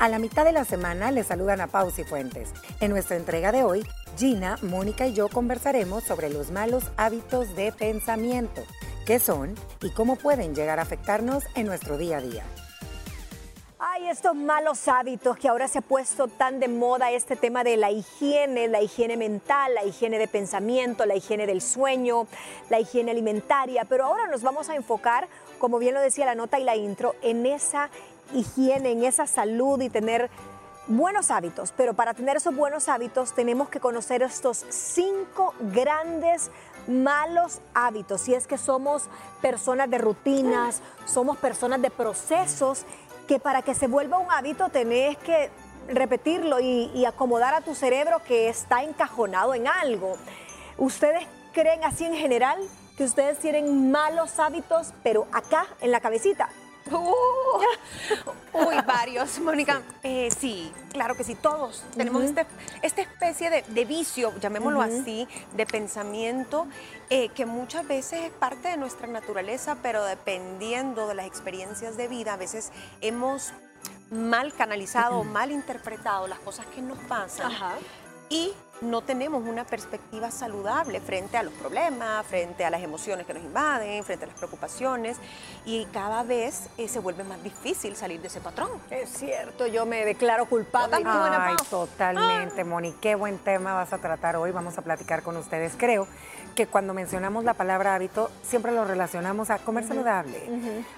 A la mitad de la semana les saludan a Pausi Fuentes. En nuestra entrega de hoy, Gina, Mónica y yo conversaremos sobre los malos hábitos de pensamiento, qué son y cómo pueden llegar a afectarnos en nuestro día a día. Ay, estos malos hábitos que ahora se ha puesto tan de moda este tema de la higiene, la higiene mental, la higiene de pensamiento, la higiene del sueño, la higiene alimentaria, pero ahora nos vamos a enfocar, como bien lo decía la nota y la intro, en esa higiene, en esa salud y tener buenos hábitos. Pero para tener esos buenos hábitos tenemos que conocer estos cinco grandes malos hábitos. Si es que somos personas de rutinas, somos personas de procesos que para que se vuelva un hábito tenés que repetirlo y, acomodar a tu cerebro que está encajonado en algo. ¿Ustedes creen así en general que ustedes tienen malos hábitos, pero acá en la cabecita? Uh, uy, varios, Mónica. Eh, sí, claro que sí, todos. Tenemos este, esta especie de, vicio, llamémoslo así, de pensamiento, eh, que muchas veces es parte de nuestra naturaleza, pero dependiendo de las experiencias de vida, a veces hemos mal canalizado, mal interpretado las cosas que nos pasan. Y no tenemos una perspectiva saludable frente a los problemas, frente a las emociones que nos invaden, frente a las preocupaciones y cada vez eh, se vuelve más difícil salir de ese patrón. Es cierto, yo me declaro culpable. Ay, totalmente, Moni, qué buen tema vas a tratar hoy, vamos a platicar con ustedes. Creo que cuando mencionamos la palabra hábito siempre lo relacionamos a comer saludable,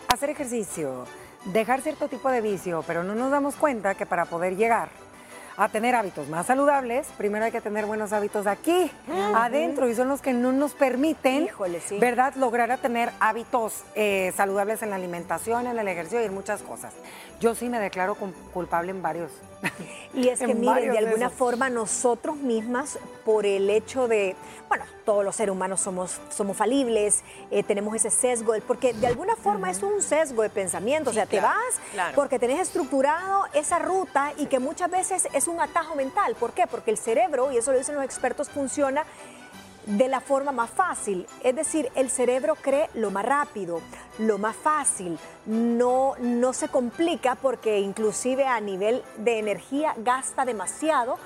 hacer ejercicio, dejar cierto tipo de vicio, pero no nos damos cuenta que para poder llegar a tener hábitos más saludables, primero hay que tener buenos hábitos aquí, adentro, y son los que no nos permiten, ¿verdad?, lograr a tener hábitos eh, saludables en la alimentación, en el ejercicio y en muchas cosas. Yo sí me declaro culpable en varios. Y es que, miren, de alguna forma nosotros mismas, por el hecho de, bueno, todos los seres humanos somos, somos falibles, eh, tenemos ese sesgo, porque de alguna forma es un sesgo de pensamiento, o sea, te vas porque tenés estructurado esa ruta y que muchas veces es un atajo mental. ¿Por qué? Porque el cerebro, y eso lo dicen los expertos, funciona de la forma más fácil. Es decir, el cerebro cree lo más rápido, lo más fácil, no, no se complica porque inclusive a nivel de energía gasta demasiado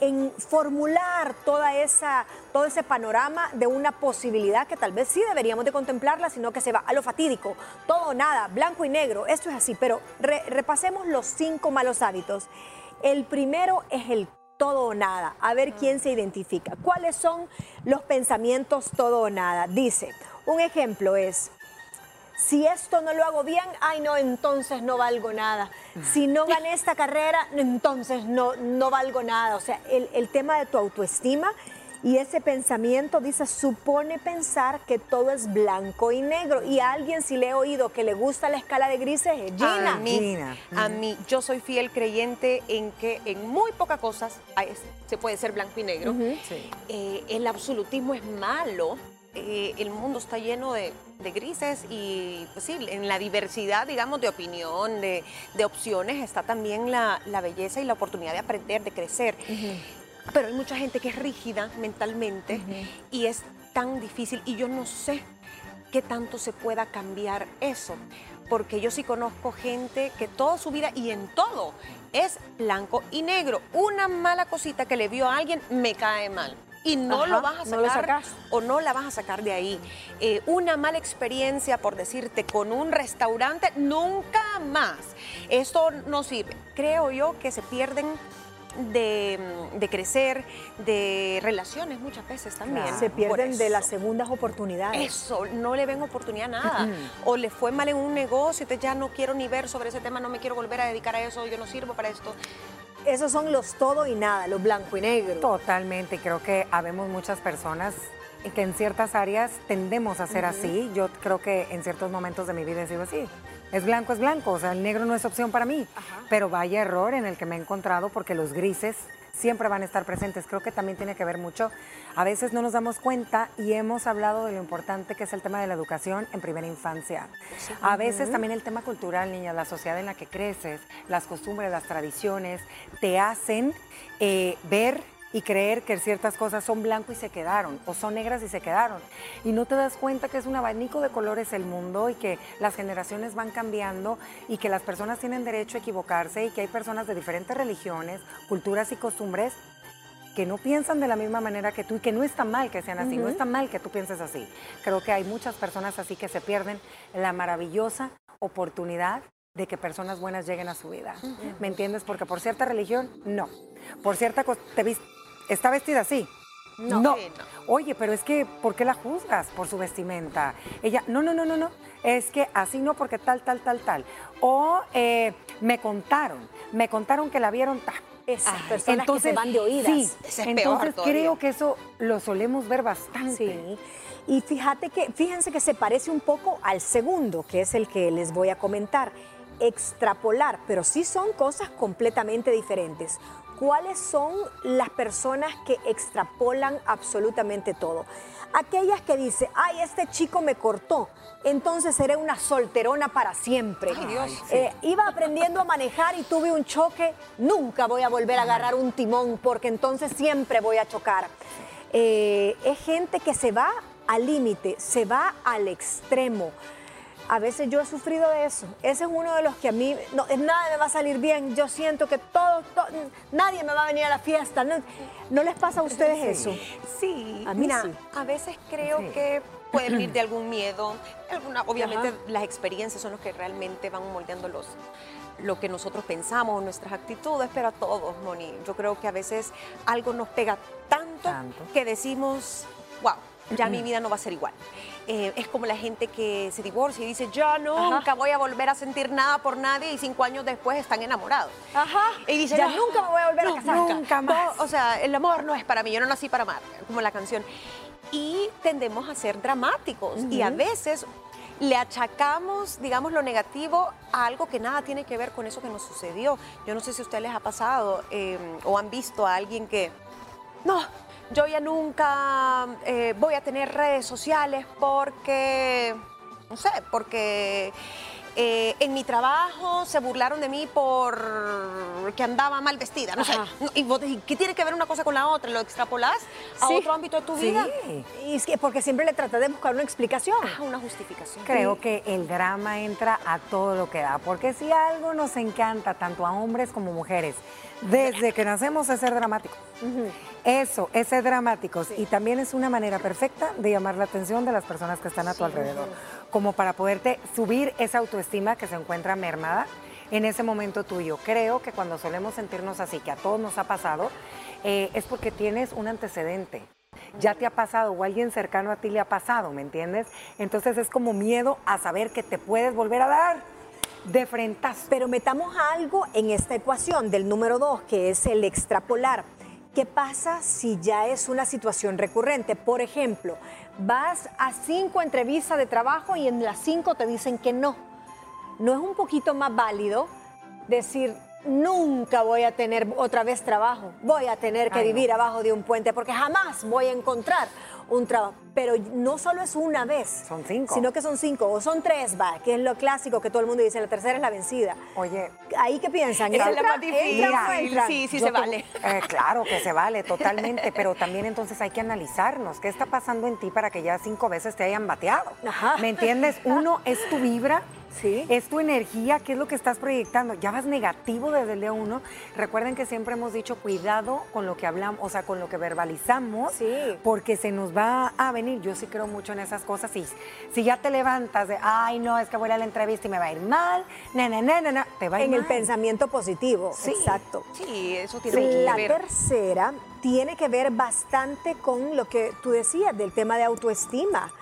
en formular toda esa, todo ese panorama de una posibilidad que tal vez sí deberíamos de contemplarla, sino que se va a lo fatídico, todo nada, blanco y negro, esto es así, pero repasemos los cinco malos hábitos. El primero es el todo o nada. A ver quién se identifica. ¿Cuáles son los pensamientos todo o nada? Dice, un ejemplo es, si esto no lo hago bien, ay no, entonces no valgo nada. Si no gané esta carrera, entonces no, no valgo nada. O sea, el, el tema de tu autoestima y ese pensamiento, dice, supone pensar que todo es blanco y negro. Y a alguien, si le he oído que le gusta la escala de grises, es Gina. A mí, a mí yo soy fiel creyente en que en muy pocas cosas se puede ser blanco y negro. Eh, el absolutismo es malo. Eh, el mundo está lleno de, grises y pues sí, en la diversidad, digamos, de opinión, de, opciones, está también la, belleza y la oportunidad de aprender, de crecer. Pero hay mucha gente que es rígida mentalmente y es tan difícil y yo no sé qué tanto se pueda cambiar eso. Porque yo sí conozco gente que toda su vida y en todo es blanco y negro. Una mala cosita que le vio a alguien me cae mal y no lo vas a sacar o no la vas a sacar de ahí. Eh, una mala experiencia, por decirte, con un restaurante, nunca más. Esto no sirve. Creo yo que se pierden de, crecer, de relaciones muchas veces también. Se pierden de las segundas oportunidades. Eso, no le ven oportunidad a nada. o le fue mal en un negocio, entonces ya no quiero ni ver sobre ese tema, no me quiero volver a dedicar a eso, yo no sirvo para esto. Esos son los todo y nada, los blanco y negro. Totalmente, creo que habemos muchas personas que en ciertas áreas tendemos a ser así. Yo creo que en ciertos momentos de mi vida he sido así es blanco, es blanco, o sea, el negro no es opción para mí. Pero vaya error en el que me he encontrado porque los grises siempre van a estar presentes. Creo que también tiene que ver mucho. A veces no nos damos cuenta y hemos hablado de lo importante que es el tema de la educación en primera infancia. A veces también el tema cultural, niña, la sociedad en la que creces, las costumbres, las tradiciones, te hacen eh, ver y creer que ciertas cosas son blanco y se quedaron, o son negras y se quedaron. Y no te das cuenta que es un abanico de colores el mundo y que las generaciones van cambiando y que las personas tienen derecho a equivocarse y que hay personas de diferentes religiones, culturas y costumbres que no piensan de la misma manera que tú y que no está mal que sean así, no está mal que tú pienses así. Creo que hay muchas personas así que se pierden la maravillosa oportunidad de que personas buenas lleguen a su vida. ¿Me entiendes? Porque por cierta religión, no. Por cierta cosa, te está vestida así. No. no. Oye, pero es que, ¿por qué la juzgas por su vestimenta? Ella, no, no, no, no, no. Es que así no, porque tal, tal, tal, tal. O eh, me contaron, me contaron que la vieron. Esas personas entonces, que se van de oídas. Sí, entonces creo que eso lo solemos ver bastante. Sí. Y fíjate que, fíjense que se parece un poco al segundo, que es el que les voy a comentar. Extrapolar, pero sí son cosas completamente diferentes. ¿Cuáles son las personas que extrapolan absolutamente todo? Aquellas que dicen, ay, este chico me cortó, entonces seré una solterona para siempre. Ay, Dios. Eh, iba aprendiendo a manejar y tuve un choque, nunca voy a volver a agarrar un timón porque entonces siempre voy a chocar. Eh, es gente que se va al límite, se va al extremo. A veces yo he sufrido de eso. Ese es uno de los que a mí, no, nada me va a salir bien. Yo siento que todo, nadie me va a venir a la fiesta. ¿No, les pasa a ustedes eso? Sí, a mí Mira, a veces creo que puede venir de algún miedo. Alguna, obviamente las experiencias son los que realmente van moldeando los, lo que nosotros pensamos, nuestras actitudes, pero a todos, Moni. Yo creo que a veces algo nos pega tanto. que decimos, wow, ya mi vida no va a ser igual. Eh, es como la gente que se divorcia y dice, ya nunca voy a volver a sentir nada por nadie y cinco años después están enamorados. Ajá. Y dice, ya nunca me voy a volver a casar. Nunca más. o sea, el amor no es para mí, yo no nací para amar, como la canción. Y tendemos a ser dramáticos y a veces le achacamos, digamos, lo negativo a algo que nada tiene que ver con eso que nos sucedió. Yo no sé si a ustedes les ha pasado eh, o han visto a alguien que, no, yo ya nunca eh, voy a tener redes sociales porque, no sé, porque eh, en mi trabajo se burlaron de mí por que andaba mal vestida, no sé. ¿Y qué tiene que ver una cosa con la otra? ¿Lo extrapolás a otro ámbito de tu vida? Sí, y es que porque siempre le traté de buscar una explicación. una justificación. Creo que el drama entra a todo lo que da, porque si algo nos encanta, tanto a hombres como mujeres, desde que nacemos es ser dramáticos. Eso, es ser dramáticos. Y también es una manera perfecta de llamar la atención de las personas que están a tu alrededor. Como para poderte subir esa autoestima que se encuentra mermada en ese momento tuyo. Creo que cuando solemos sentirnos así, que a todos nos ha pasado, eh, es porque tienes un antecedente. Ya te ha pasado o alguien cercano a ti le ha pasado, ¿me entiendes? Entonces es como miedo a saber que te puedes volver a dar de frente. Pero metamos algo en esta ecuación del número dos, que es el extrapolar. ¿Qué pasa si ya es una situación recurrente? Por ejemplo, vas a cinco entrevistas de trabajo y en las cinco te dicen que no. ¿No es un poquito más válido decir, nunca voy a tener otra vez trabajo, voy a tener que vivir abajo de un puente porque jamás voy a encontrar un trabajo. Pero no solo es una vez. Son cinco. Sino que son cinco o son tres, va, que es lo clásico que todo el mundo dice, la tercera es la vencida. Oye. ¿Ahí qué piensan? es la más difícil. Sí, sí se vale. Eh, claro que se vale, totalmente, pero también entonces hay que analizarnos. ¿Qué está pasando en ti para que ya cinco veces te hayan bateado? Ajá. ¿Me entiendes? Uno es tu vibra Sí. Es tu energía, ¿qué es lo que estás proyectando? Ya vas negativo desde el día uno. Recuerden que siempre hemos dicho cuidado con lo que hablamos, o sea, con lo que verbalizamos, sí. porque se nos va a venir. Yo sí creo mucho en esas cosas. Y si ya te levantas de, ay, no, es que voy a la entrevista y me va a ir mal, na, na, na, na, te va a ir En el pensamiento positivo, sí. exacto. Sí, eso tiene que ver. La tercera tiene que ver bastante con lo que tú decías del tema de autoestima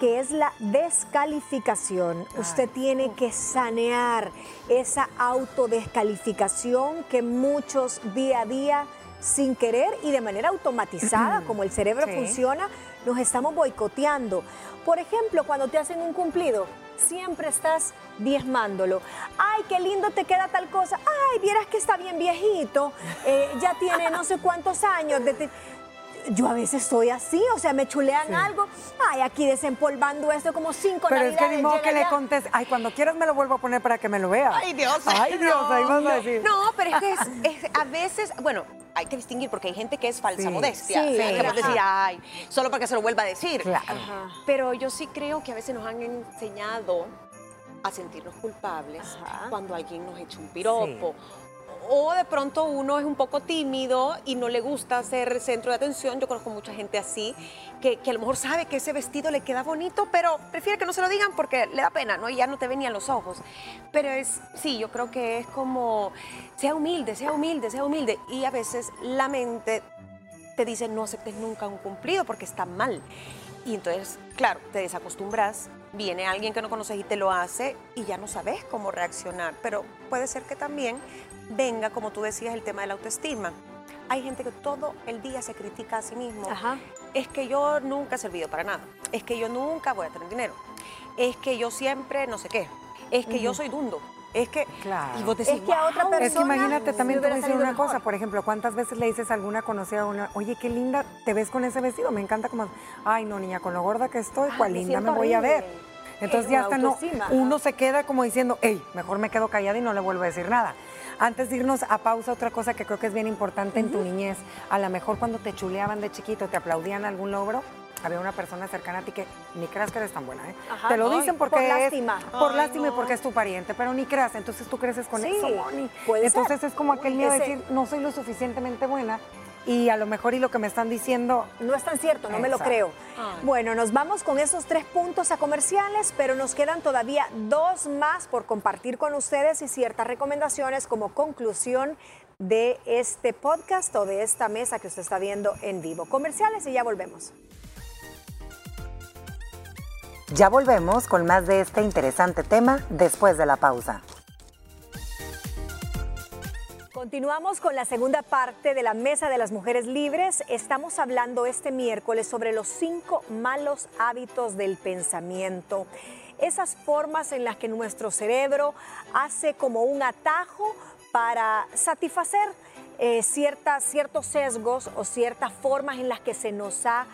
que es la descalificación. Usted tiene que sanear esa autodescalificación que muchos día a día, sin querer y de manera automatizada, como el cerebro funciona, nos estamos boicoteando. Por ejemplo, cuando te hacen un cumplido, siempre estás diezmándolo. Ay, qué lindo te queda tal cosa. Ay, vieras que está bien viejito. Eh, ya tiene no sé cuántos años. De yo a veces soy así, o sea, me chulean algo, ay, aquí desempolvando esto como cinco Pero es que ni modo que le contes, ay, cuando quieras me lo vuelvo a poner para que me lo vea. Ay, Dios. Ay, Dios, ahí vas a decir. No, pero es que es, a veces, bueno, hay que distinguir porque hay gente que es falsa modestia. Sí, que decir, ay, solo para que se lo vuelva a decir. Pero yo sí creo que a veces nos han enseñado a sentirnos culpables cuando alguien nos echa un piropo o de pronto uno es un poco tímido y no le gusta ser centro de atención. Yo conozco mucha gente así, que, a lo mejor sabe que ese vestido le queda bonito, pero prefiere que no se lo digan porque le da pena, ¿no? Y ya no te venían los ojos. Pero es, sí, yo creo que es como, sea humilde, sea humilde, sea humilde. Y a veces la mente te dice, no aceptes nunca un cumplido porque está mal. Y entonces, claro, te desacostumbras, viene alguien que no conoces y te lo hace y ya no sabes cómo reaccionar. Pero puede ser que también venga, como tú decías, el tema de la autoestima. Hay gente que todo el día se critica a sí mismo. Es que yo nunca he servido para nada. Es que yo nunca voy a tener dinero. Es que yo siempre no sé qué. Es que yo soy dundo. Es que, claro. y vos decís, es que a otra persona. Es que imagínate, también te voy a decir una cosa. Por ejemplo, ¿cuántas veces le dices a alguna conocida, una, oye, qué linda te ves con ese vestido? Me encanta como, ay, no, niña, con lo gorda que estoy, cuál linda me voy a ver. Entonces ya hasta no, uno se queda como diciendo, hey, mejor me quedo callada y no le vuelvo a decir nada. Antes de irnos a pausa, otra cosa que creo que es bien importante en tu niñez, a lo mejor cuando te chuleaban de chiquito, te aplaudían algún logro, había una persona cercana a ti que ni creas que eres tan buena, ¿eh? te lo dicen porque por lástima. por lástima y porque es tu pariente, pero ni creas, entonces tú creces con eso, Moni. Entonces es como aquel miedo de decir, no soy lo suficientemente buena y a lo mejor y lo que me están diciendo no es tan cierto, no me lo creo. Bueno, nos vamos con esos tres puntos a comerciales, pero nos quedan todavía dos más por compartir con ustedes y ciertas recomendaciones como conclusión de este podcast o de esta mesa que usted está viendo en vivo. Comerciales y ya volvemos. Ya volvemos con más de este interesante tema después de la pausa. Continuamos con la segunda parte de la Mesa de las Mujeres Libres. Estamos hablando este miércoles sobre los cinco malos hábitos del pensamiento. Esas formas en las que nuestro cerebro hace como un atajo para satisfacer eh, ciertas, ciertos sesgos o ciertas formas en las que se nos ha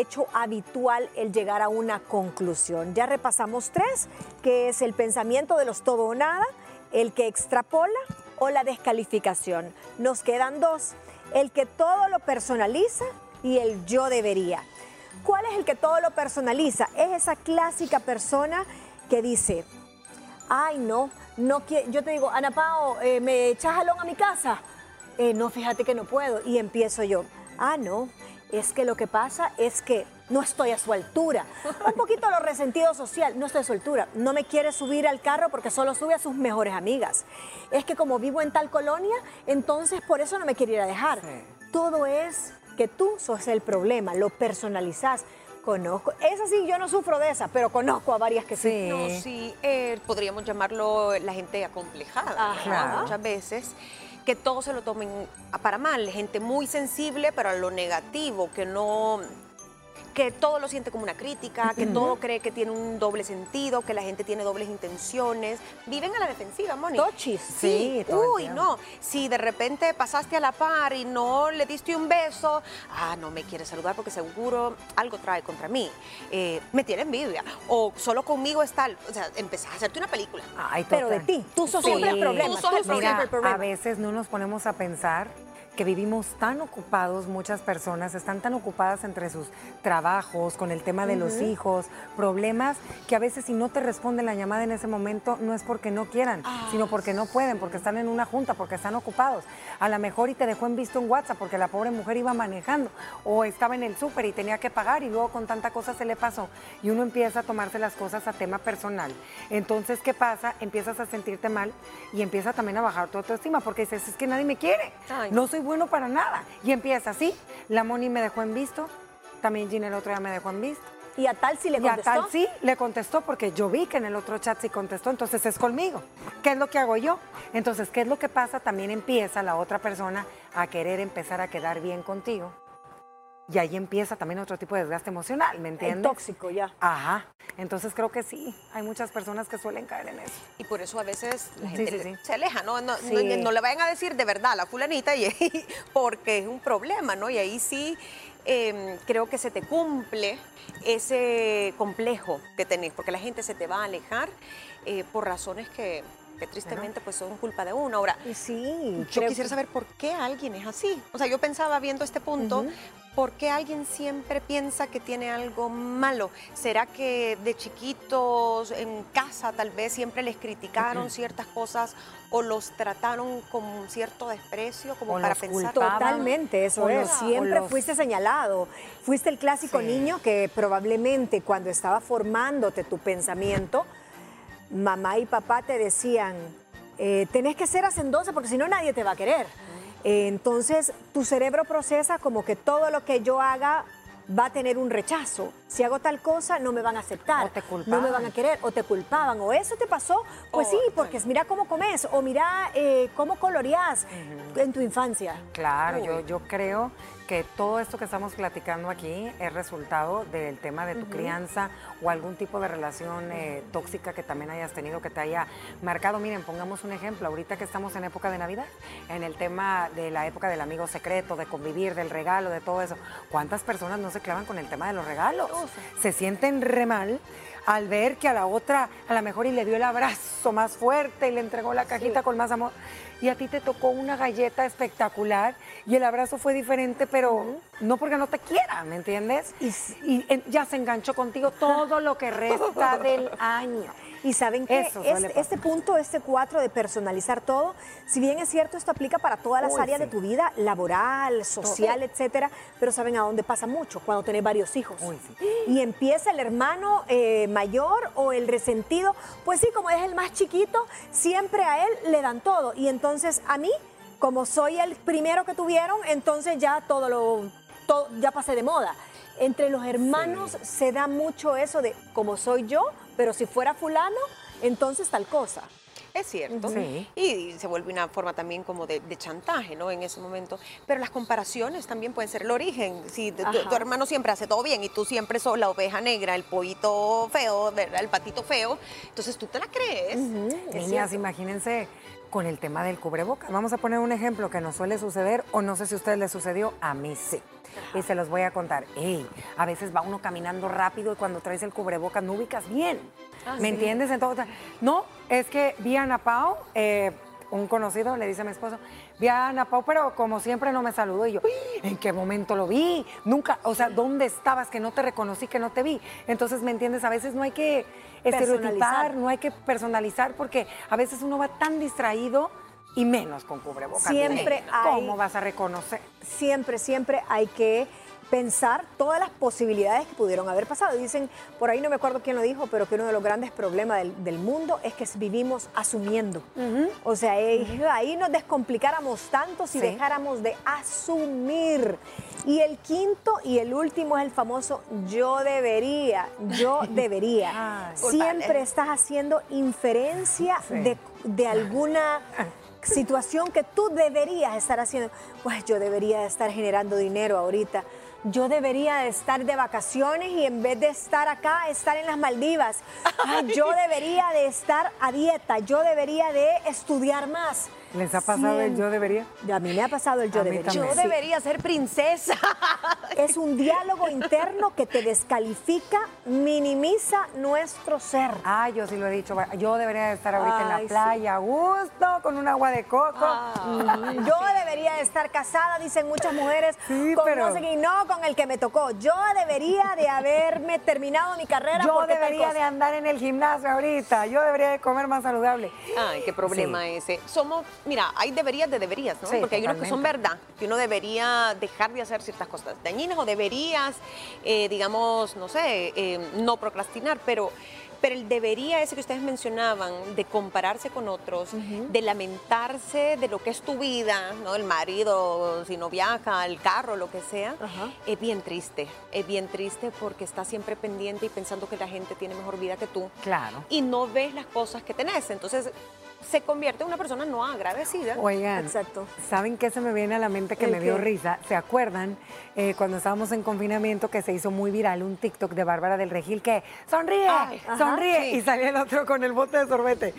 hecho habitual el llegar a una conclusión. Ya repasamos tres, que es el pensamiento de los todo o nada, el que extrapola, o la descalificación. Nos quedan dos, el que todo lo personaliza y el yo debería. ¿Cuál es el que todo lo personaliza? Es esa clásica persona que dice, ay no, no yo te digo, Ana Pao, eh, ¿me echas jalón a mi casa? Eh, no, fíjate que no puedo. Y empiezo yo, ah, no, es que lo que pasa es que no estoy a su altura. Un poquito lo resentido social, no estoy a su altura. No me quiere subir al carro porque solo sube a sus mejores amigas. Es que como vivo en tal colonia, entonces por eso no me quiere ir a dejar. Todo es que tú sos el problema, lo personalizás. Conozco, esa sí, yo no sufro de esa, pero conozco a varias que sí. No, sí, eh, podríamos llamarlo la gente acomplejada, muchas veces que todo se lo tomen para mal, gente muy sensible pero a lo negativo, que no que todo lo siente como una crítica, que todo cree que tiene un doble sentido, que la gente tiene dobles intenciones. Viven a la defensiva, Moni. Tochis. Sí. Uy, no. Si de repente pasaste a la par y no le diste un beso, ah, no me quiere saludar porque seguro algo trae contra mí. Eh, me tiene envidia. O solo conmigo está, o sea, empezás a hacerte una película. Ay, Pero de ti. Tú sos siempre el problema. Tú sos el problema. A veces no nos ponemos a pensar que vivimos tan ocupados, muchas personas están tan ocupadas entre sus trabajos, con el tema de los hijos, problemas, que a veces si no te responden la llamada en ese momento no es porque no quieran, sino porque no pueden, porque están en una junta, porque están ocupados. A lo mejor y te dejó en visto en WhatsApp porque la pobre mujer iba manejando o estaba en el súper y tenía que pagar y luego con tanta cosa se le pasó y uno empieza a tomarse las cosas a tema personal. Entonces, ¿qué pasa? Empiezas a sentirte mal y empieza también a bajar tu autoestima porque dices, es que nadie me quiere, no soy bueno para nada. Y empieza así. La Moni me dejó en visto, también Gina el otro día me dejó en visto. ¿Y a tal sí le contestó? Y a tal sí le contestó porque yo vi que en el otro chat sí contestó, entonces es conmigo. ¿Qué es lo que hago yo? Entonces, ¿qué es lo que pasa? También empieza la otra persona a querer empezar a quedar bien contigo y ahí empieza también otro tipo de desgaste emocional, ¿me entiendes? El tóxico ya. Ajá. Entonces creo que sí, hay muchas personas que suelen caer en eso. Y por eso a veces la gente se aleja, ¿no? No, le vayan a decir de verdad a la fulanita y, porque es un problema, ¿no? Y ahí sí em, creo que se te cumple ese complejo que tenés, porque la gente se te va a alejar eh, por razones que que tristemente pues son culpa de uno. Ahora, sí, yo quisiera saber por qué alguien es así. O sea, yo pensaba viendo este punto, ¿por qué alguien siempre piensa que tiene algo malo? ¿Será que de chiquitos en casa tal vez siempre les criticaron ciertas cosas o los trataron con cierto desprecio como para pensar? Totalmente, eso es. siempre fuiste señalado. Fuiste el clásico niño que probablemente cuando estaba formándote tu pensamiento, mamá y papá te decían, eh, tenés que ser hacendosa porque si no nadie te va a querer. Entonces tu cerebro procesa como que todo lo que yo haga va a tener un rechazo. Si hago tal cosa, no me van a aceptar, no me van a querer, o te culpaban, o eso te pasó, pues sí, porque mira cómo comes, o mira eh, cómo coloreas en tu infancia. Claro, yo, yo creo que todo esto que estamos platicando aquí es resultado del tema de tu crianza o algún tipo de relación eh, tóxica que también hayas tenido que te haya marcado. Miren, pongamos un ejemplo, ahorita que estamos en época de Navidad, en el tema de la época del amigo secreto, de convivir, del regalo, de todo eso, ¿cuántas personas no se clavan con el tema de los regalos? Se sienten re mal al ver que a la otra a lo mejor y le dio el abrazo más fuerte y le entregó la cajita con más amor y a ti te tocó una galleta espectacular y el abrazo fue diferente, pero no porque no te quiera, ¿me entiendes? Y, ya se enganchó contigo todo lo que resta del año. Y saben que este punto, este cuatro de personalizar todo, si bien es cierto, esto aplica para todas las áreas de tu vida, laboral, social, etcétera, pero saben a dónde pasa mucho, cuando tenés varios hijos. Y empieza el hermano eh, mayor o el resentido, pues sí, como es el más chiquito, siempre a él le dan todo. Y entonces a mí, como soy el primero que tuvieron, entonces ya todo lo, todo, ya pasé de moda. Entre los hermanos se da mucho eso de como soy yo, pero si fuera fulano, entonces tal cosa. Es cierto. Y se vuelve una forma también como de, chantaje, ¿no? En ese momento. Pero las comparaciones también pueden ser el origen. Si tu, hermano siempre hace todo bien y tú siempre sos la oveja negra, el pollito feo, el patito feo, entonces tú te la crees. Niñas, imagínense con el tema del cubrebocas. Vamos a poner un ejemplo que nos suele suceder, o no sé si a ustedes les sucedió, a mí sí y se los voy a contar. Ey, a veces va uno caminando rápido y cuando traes el cubrebocas no ubicas bien. Ah, ¿Me entiendes? Entonces, no, es que vi a Ana Pao, eh, un conocido le dice a mi esposo, vi a Ana Pau, pero como siempre no me saludó. Y yo, ¿en qué momento lo vi? Nunca, o sea, ¿dónde estabas que no te reconocí, que no te vi? Entonces, ¿me entiendes? A veces no hay que estereotipar, no hay que personalizar, porque a veces uno va tan distraído y menos con cubrebocas. Siempre hay, ¿Cómo vas a reconocer? Siempre, siempre hay que pensar todas las posibilidades que pudieron haber pasado. Dicen, por ahí no me acuerdo quién lo dijo, pero que uno de los grandes problemas del, mundo es que vivimos asumiendo. O sea, eh, ahí nos descomplicáramos tanto si dejáramos de asumir. Y el quinto y el último es el famoso yo debería, yo debería. Siempre estás haciendo inferencia de, de alguna situación que tú deberías estar haciendo. Pues yo debería estar generando dinero ahorita. Yo debería estar de vacaciones y en vez de estar acá, estar en las Maldivas. yo debería de estar a dieta. Yo debería de estudiar más. ¿Les ha pasado el yo debería? A mí me ha pasado el yo debería. Yo debería ser princesa. Es un diálogo interno que te descalifica, minimiza nuestro ser. Ah, yo sí lo he dicho. Yo debería estar ahorita en la playa a gusto, con un agua de coco. Ah. Yo debería estar casada, dicen muchas mujeres, sí, con pero... no, sé, no con el que me tocó. Yo debería de haberme terminado mi carrera. Yo debería de andar en el gimnasio ahorita. Yo debería de comer más saludable. Ay, qué problema ese. Somos mira, hay deberías de deberías, ¿no? Porque hay unos que son verdad, que uno debería dejar de hacer ciertas cosas dañinas o deberías, eh, digamos, no sé, eh, no procrastinar, pero pero el debería ese que ustedes mencionaban, de compararse con otros, de lamentarse de lo que es tu vida, ¿no? El marido, si no viaja, el carro, lo que sea, es bien triste. Es bien triste porque estás siempre pendiente y pensando que la gente tiene mejor vida que tú. Claro. Y no ves las cosas que tenés. Entonces, se convierte en una persona no agradecida. Oigan, Exacto. ¿saben qué se me viene a la mente que me dio risa? ¿Se acuerdan eh, cuando estábamos en confinamiento que se hizo muy viral un TikTok de Bárbara del Regil que sonríe, sonríe y salía el otro con el bote de sorbete?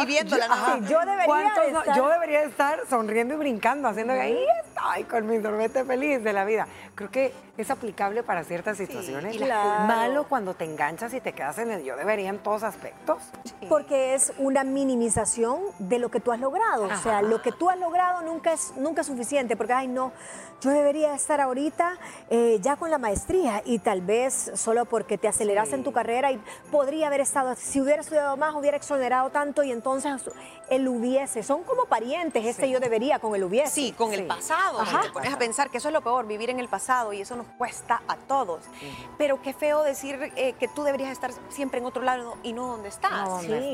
Y viéndola. Yo, yo, debería estar... yo debería estar sonriendo y brincando, haciendo ahí está ay, con mi sorbete feliz de la vida. Creo que es aplicable para ciertas situaciones. Malo cuando te enganchas y te quedas en el yo debería en todos aspectos. Porque es una minimización de lo que tú has logrado. O sea, lo que tú has logrado nunca es, nunca es suficiente, porque, ay, no, yo debería estar ahorita eh, ya con la maestría y tal vez solo porque te aceleras en tu carrera y podría haber estado, si hubiera estudiado más, hubiera exonerado tanto y entonces el hubiese. Son como parientes, este yo debería con el hubiese. Sí, con el pasado. Te pones a pensar que eso es lo peor, vivir en el pasado y eso nos cuesta a todos. Pero qué feo decir eh, que tú deberías estar siempre en otro lado y no donde estás.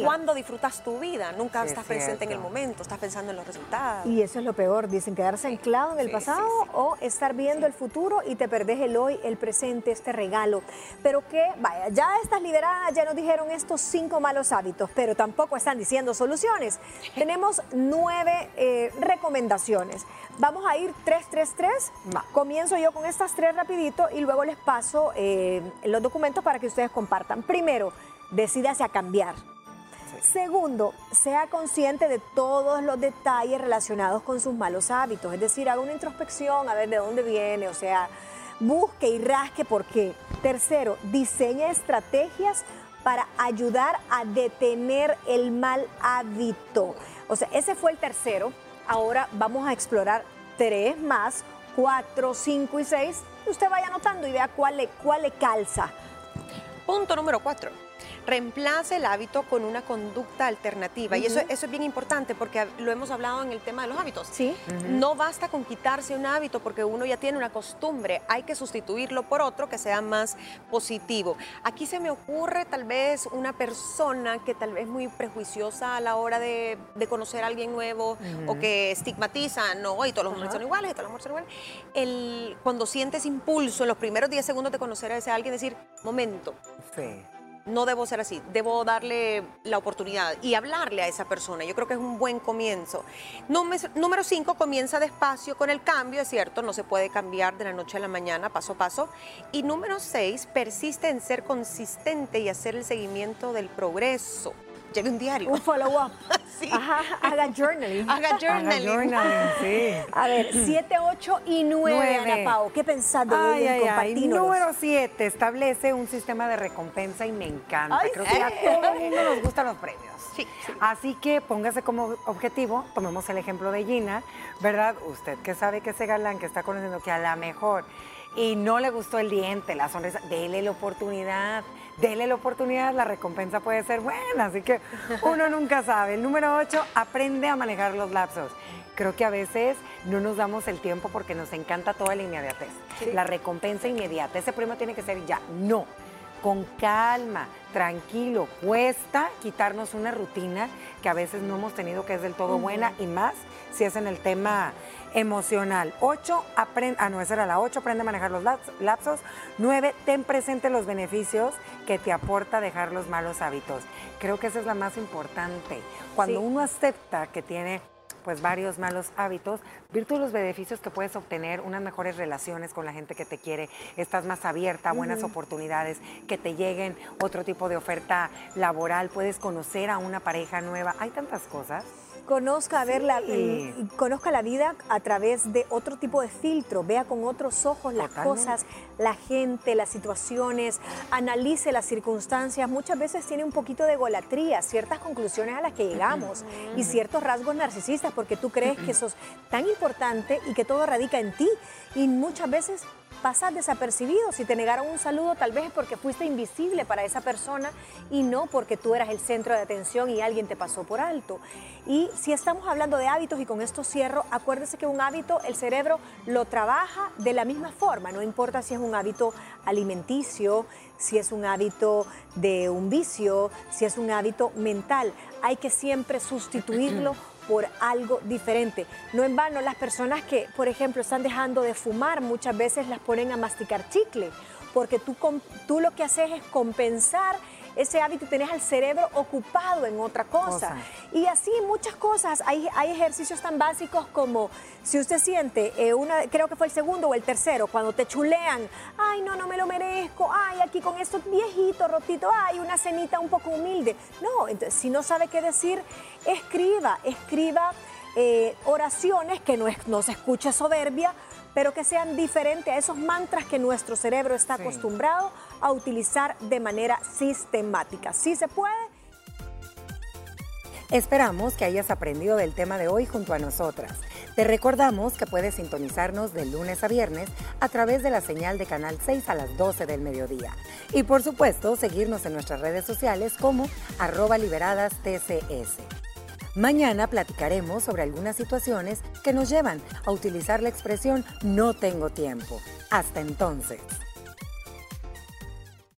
Cuando disfrutas tu vida, nunca estás presente en el momento, estás pensando en los resultados. Y eso es lo peor, dicen, quedarse anclado en el pasado o estar viendo el futuro y te perdés el hoy, el presente, este regalo. Pero que, vaya, ya estas lideradas ya nos dijeron estos cinco malos hábitos, pero tampoco están diciendo soluciones. Tenemos nueve eh, recomendaciones. Vamos a ir tres, tres, tres. Comienzo yo con estas tres rapidito y luego les paso eh, los documentos para que ustedes compartan. Primero, decídase a cambiar. Segundo, sea consciente de todos los detalles relacionados con sus malos hábitos, es decir, haga una introspección a ver de dónde viene, o sea, busque y rasque por qué. Tercero, diseñe estrategias para ayudar a detener el mal hábito. O sea, ese fue el tercero. Ahora vamos a explorar tres más, cuatro, cinco y seis. Usted vaya anotando y vea cuál le, cuál le calza. Punto número cuatro reemplace el hábito con una conducta alternativa. Y eso, eso es bien importante porque lo hemos hablado en el tema de los hábitos. Sí. No basta con quitarse un hábito porque uno ya tiene una costumbre, hay que sustituirlo por otro que sea más positivo. Aquí se me ocurre tal vez una persona que tal vez es muy prejuiciosa a la hora de, conocer a alguien nuevo o que estigmatiza, no, y todos los hombres son iguales, y todos los hombres son iguales. El, cuando sientes impulso en los primeros 10 segundos de conocer a ese alguien, decir, momento. Sí no debo ser así, debo darle la oportunidad y hablarle a esa persona. Yo creo que es un buen comienzo. Número cinco, comienza despacio con el cambio, es cierto, no se puede cambiar de la noche a la mañana, paso a paso. Y número seis, persiste en ser consistente y hacer el seguimiento del progreso lleve un diario. Un follow-up. sí. Ajá, haga journaling. Haga journaling. Haga journaling, sí. A ver, 7, 8 y 9, Ana Pau. ¿Qué pensás de ay, ay, ay. Número 7, establece un sistema de recompensa y me encanta. Creo que a todo el mundo nos gustan los premios. Sí, sí. Así que póngase como objetivo, tomemos el ejemplo de Gina, ¿verdad? Usted que sabe que ese galán que está conociendo que a lo mejor y no le gustó el diente, la sonrisa, dele la oportunidad dele la oportunidad, la recompensa puede ser buena, así que uno nunca sabe. El número 8, aprende a manejar los lapsos. Creo que a veces no nos damos el tiempo porque nos encanta toda la inmediatez. La recompensa inmediata, ese premio tiene que ser ya. No, con calma, tranquilo. Cuesta quitarnos una rutina que a veces no hemos tenido que es del todo buena y más si es en el tema emocional. 8, aprende, ah, no, esa era la 8, aprende a manejar los lapsos. 9, ten presente los beneficios que te aporta dejar los malos hábitos. Creo que esa es la más importante. Cuando uno acepta que tiene pues varios malos hábitos, virtud los beneficios que puedes obtener, unas mejores relaciones con la gente que te quiere, estás más abierta buenas oportunidades, que te lleguen otro tipo de oferta laboral, puedes conocer a una pareja nueva, hay tantas cosas conozca, ver la, conozca la vida a través de otro tipo de filtro, vea con otros ojos las cosas, la gente, las situaciones, analice las circunstancias. Muchas veces tiene un poquito de golatría, ciertas conclusiones a las que llegamos y ciertos rasgos narcisistas porque tú crees que sos tan importante y que todo radica en ti. Y muchas veces pasas desapercibido. Si te negaron un saludo, tal vez es porque fuiste invisible para esa persona y no porque tú eras el centro de atención y alguien te pasó por alto. Y si estamos hablando de hábitos y con esto cierro, acuérdese que un hábito el cerebro lo trabaja de la misma forma, no importa si es un hábito alimenticio, si es un hábito de un vicio, si es un hábito mental. Hay que siempre sustituirlo por algo diferente. No en vano, las personas que, por ejemplo, están dejando de fumar, muchas veces las ponen a masticar chicle, porque tú, tú lo que haces es compensar ese hábito tenés al cerebro ocupado en otra cosa. Y así muchas cosas. Hay, hay ejercicios tan básicos como si usted siente, eh, una, creo que fue el segundo o el tercero, cuando te chulean, ay, no, no me lo merezco, ay, aquí con esto viejito, rotito, ay, una cenita un poco humilde. No, entonces, si no sabe qué decir, escriba, escriba eh, oraciones que no, no se escuche soberbia, pero que sean diferentes a esos mantras que nuestro cerebro está acostumbrado a utilizar de manera sistemática. Sí se puede. Esperamos que hayas aprendido del tema de hoy junto a nosotras. Te recordamos que puedes sintonizarnos de lunes a viernes a través de la señal de Canal 6 a las 12 del mediodía. Y por supuesto, seguirnos en nuestras redes sociales como arroba liberadas TCS. Mañana platicaremos sobre algunas situaciones que nos llevan a utilizar la expresión no tengo tiempo. Hasta entonces.